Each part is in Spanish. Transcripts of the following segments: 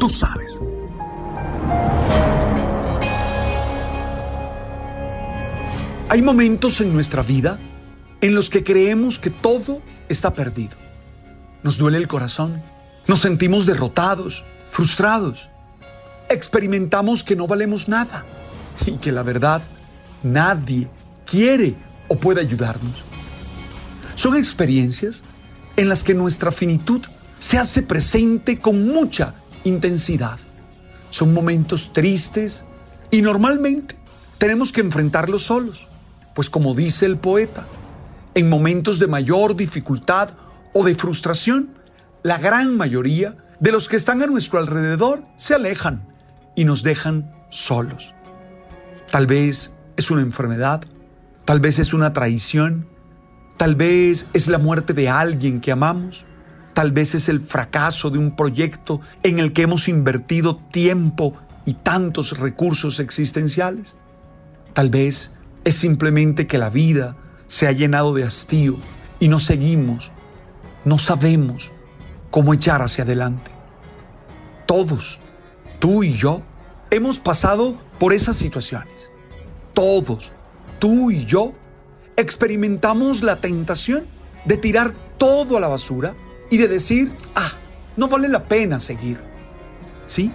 Tú sabes. Hay momentos en nuestra vida en los que creemos que todo está perdido. Nos duele el corazón, nos sentimos derrotados, frustrados, experimentamos que no valemos nada y que la verdad nadie quiere o puede ayudarnos. Son experiencias en las que nuestra finitud se hace presente con mucha intensidad. Son momentos tristes y normalmente tenemos que enfrentarlos solos, pues como dice el poeta, en momentos de mayor dificultad o de frustración, la gran mayoría de los que están a nuestro alrededor se alejan y nos dejan solos. Tal vez es una enfermedad, tal vez es una traición, tal vez es la muerte de alguien que amamos, tal vez es el fracaso de un proyecto en el que hemos invertido tiempo y tantos recursos existenciales. Tal vez es simplemente que la vida se ha llenado de hastío y no seguimos, no sabemos cómo echar hacia adelante. Todos, tú y yo, hemos pasado por esas situaciones. Todos, tú y yo, experimentamos la tentación de tirar todo a la basura y de decir, ah, no vale la pena seguir. ¿Sí?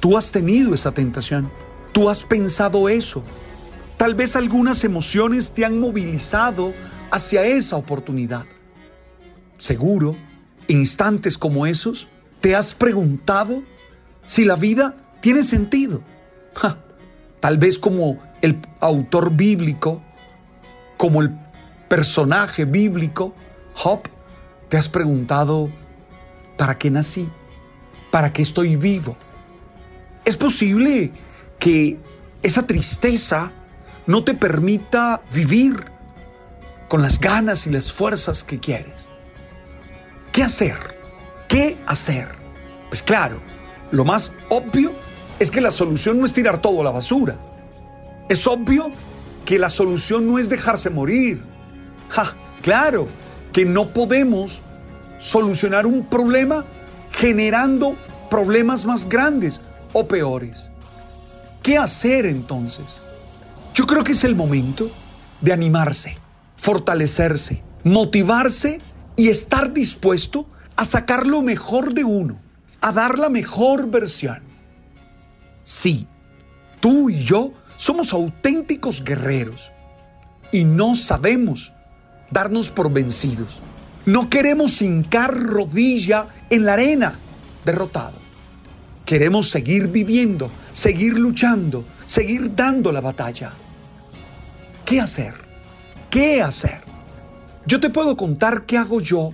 Tú has tenido esa tentación. Tú has pensado eso. Tal vez algunas emociones te han movilizado hacia esa oportunidad. Seguro, en instantes como esos, te has preguntado si la vida tiene sentido. tal vez como el autor bíblico, como el personaje bíblico, te has preguntado, ¿para qué nací? ¿Para qué estoy vivo? Es posible que esa tristeza no te permita vivir con las ganas y las fuerzas que quieres. ¿Qué hacer? ¿Qué hacer? Pues claro, lo más obvio es que la solución no es tirar todo a la basura. Es obvio que la solución no es dejarse morir. Ja, claro que no podemos solucionar un problema generando problemas más grandes o peores. ¿Qué hacer entonces? Yo creo que es el momento de animarse, fortalecerse, motivarse y estar dispuesto a sacar lo mejor de uno, a dar la mejor versión. Sí, tú y yo somos auténticos guerreros y no sabemos darnos por vencidos. No queremos hincar rodilla en la arena derrotado. Queremos seguir viviendo, seguir luchando, seguir dando la batalla. ¿Qué hacer? ¿Qué hacer? Yo te puedo contar qué hago yo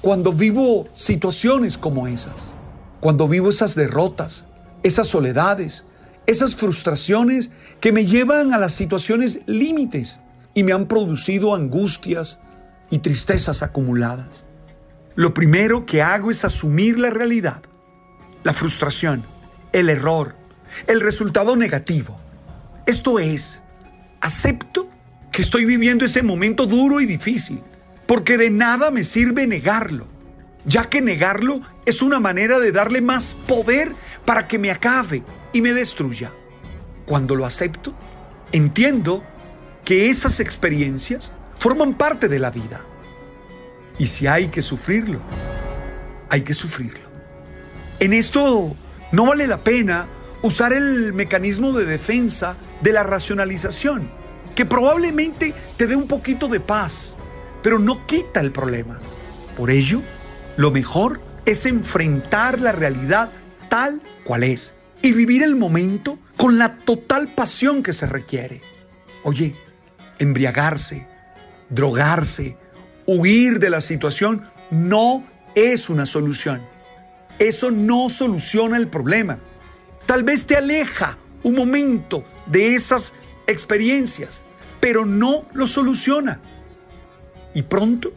cuando vivo situaciones como esas, cuando vivo esas derrotas, esas soledades, esas frustraciones que me llevan a las situaciones límites y me han producido angustias y tristezas acumuladas. Lo primero que hago es asumir la realidad, la frustración, el error, el resultado negativo. Esto es, acepto que estoy viviendo ese momento duro y difícil, porque de nada me sirve negarlo, ya que negarlo es una manera de darle más poder para que me acabe y me destruya. Cuando lo acepto, entiendo que esas experiencias forman parte de la vida. Y si hay que sufrirlo, hay que sufrirlo. En esto no vale la pena usar el mecanismo de defensa de la racionalización, que probablemente te dé un poquito de paz, pero no quita el problema. Por ello, lo mejor es enfrentar la realidad tal cual es y vivir el momento con la total pasión que se requiere. Oye, embriagarse, drogarse, huir de la situación no es una solución. Eso no soluciona el problema. Tal vez te aleja un momento de esas experiencias, pero no lo soluciona. Y pronto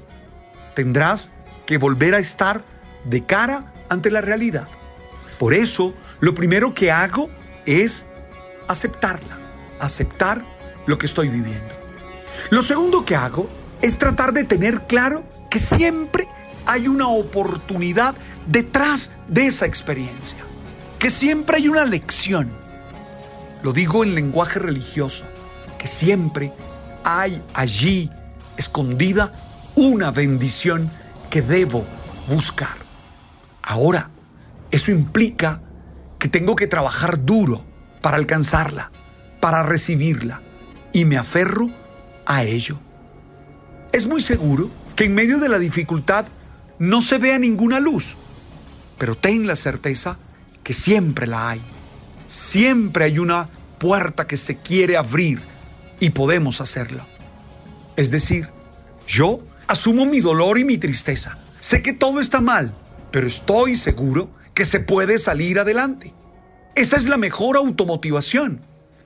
tendrás que volver a estar de cara ante la realidad. Por eso, lo primero que hago es aceptarla, aceptar lo que estoy viviendo. Lo segundo que hago es tratar de tener claro que siempre hay una oportunidad detrás de esa experiencia, que siempre hay una lección. Lo digo en lenguaje religioso, que siempre hay allí escondida una bendición que debo buscar. Ahora, eso implica que tengo que trabajar duro para alcanzarla, para recibirla, y me aferro a ello. Es muy seguro que en medio de la dificultad no se vea ninguna luz, pero ten la certeza que siempre la hay. Siempre hay una puerta que se quiere abrir y podemos hacerlo. Es decir, yo asumo mi dolor y mi tristeza. Sé que todo está mal, pero estoy seguro que se puede salir adelante. Esa es la mejor automotivación.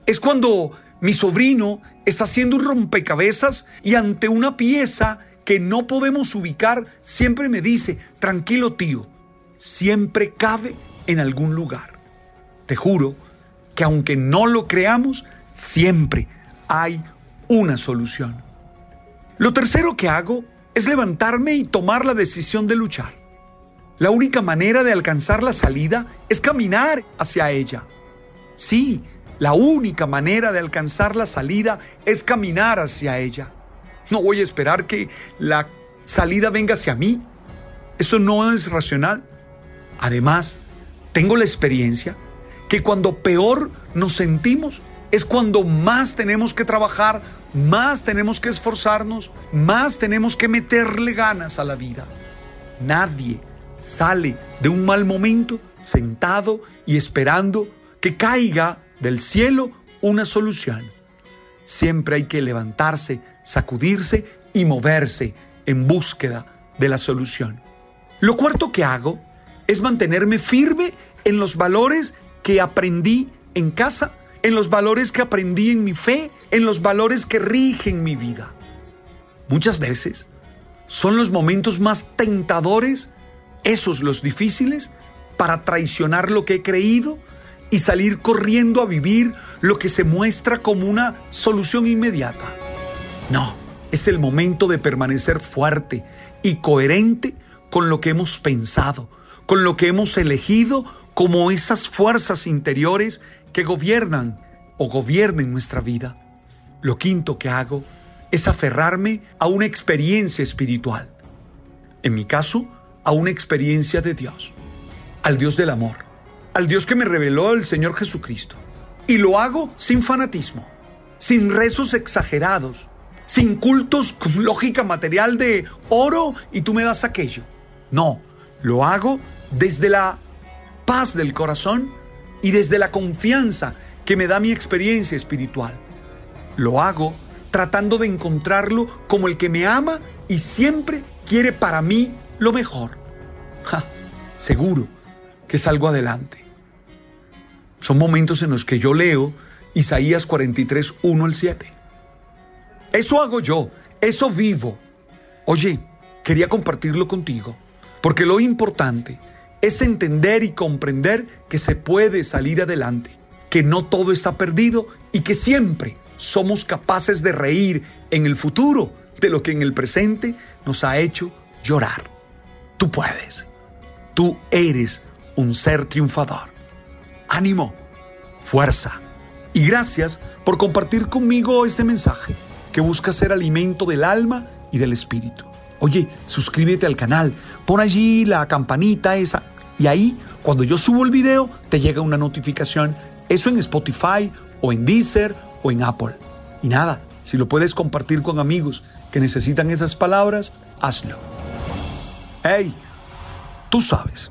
Es cuando mi sobrino está haciendo un rompecabezas y ante una pieza que no podemos ubicar, siempre me dice, tranquilo tío, siempre cabe en algún lugar. Te juro que aunque no lo creamos, siempre hay una solución. Lo tercero que hago es levantarme y tomar la decisión de luchar. La única manera de alcanzar la salida es caminar hacia ella. Sí, la única manera de alcanzar la salida es caminar hacia ella. No voy a esperar que la salida venga hacia mí. Eso no es racional. Además, tengo la experiencia que cuando peor nos sentimos es cuando más tenemos que trabajar, más tenemos que esforzarnos, más tenemos que meterle ganas a la vida. Nadie sale de un mal momento sentado y esperando que caiga del cielo una solución. Siempre hay que levantarse, sacudirse y moverse en búsqueda de la solución. Lo cuarto que hago es mantenerme firme en los valores que aprendí en casa, en los valores que aprendí en mi fe, en los valores que rigen mi vida. Muchas veces son los momentos más tentadores esos los difíciles, para traicionar lo que he creído y salir corriendo a vivir lo que se muestra como una solución inmediata. No, es el momento de permanecer fuerte y coherente con lo que hemos pensado, con lo que hemos elegido como esas fuerzas interiores que gobiernan o gobiernen nuestra vida. Lo quinto que hago es aferrarme a una experiencia espiritual. En mi caso, a una experiencia de Dios, al Dios del amor, al Dios que me reveló el Señor Jesucristo. Y lo hago sin fanatismo, sin rezos exagerados, sin cultos con lógica material de oro y tú me das aquello. No, lo hago desde la paz del corazón y desde la confianza que me da mi experiencia espiritual. Lo hago tratando de encontrarlo como el que me ama y siempre quiere para mí lo mejor. seguro que salgo adelante. Son momentos en los que yo leo Isaías 43, 1 al 7. Eso hago yo, eso vivo. Oye, quería compartirlo contigo, porque lo importante es entender y comprender que se puede salir adelante, que no todo está perdido y que siempre somos capaces de reír en el futuro de lo que en el presente nos ha hecho llorar. Tú puedes. Tú eres un ser triunfador. Ánimo, fuerza. Y gracias por compartir conmigo este mensaje que busca ser alimento del alma y del espíritu. Oye, suscríbete al canal, pon allí la campanita esa Y ahí, cuando yo subo el video, te llega una notificación. Eso en Spotify o en Deezer o en Apple. Y nada, si lo puedes compartir con amigos que necesitan esas palabras, hazlo. ¡Hey! Tú sabes.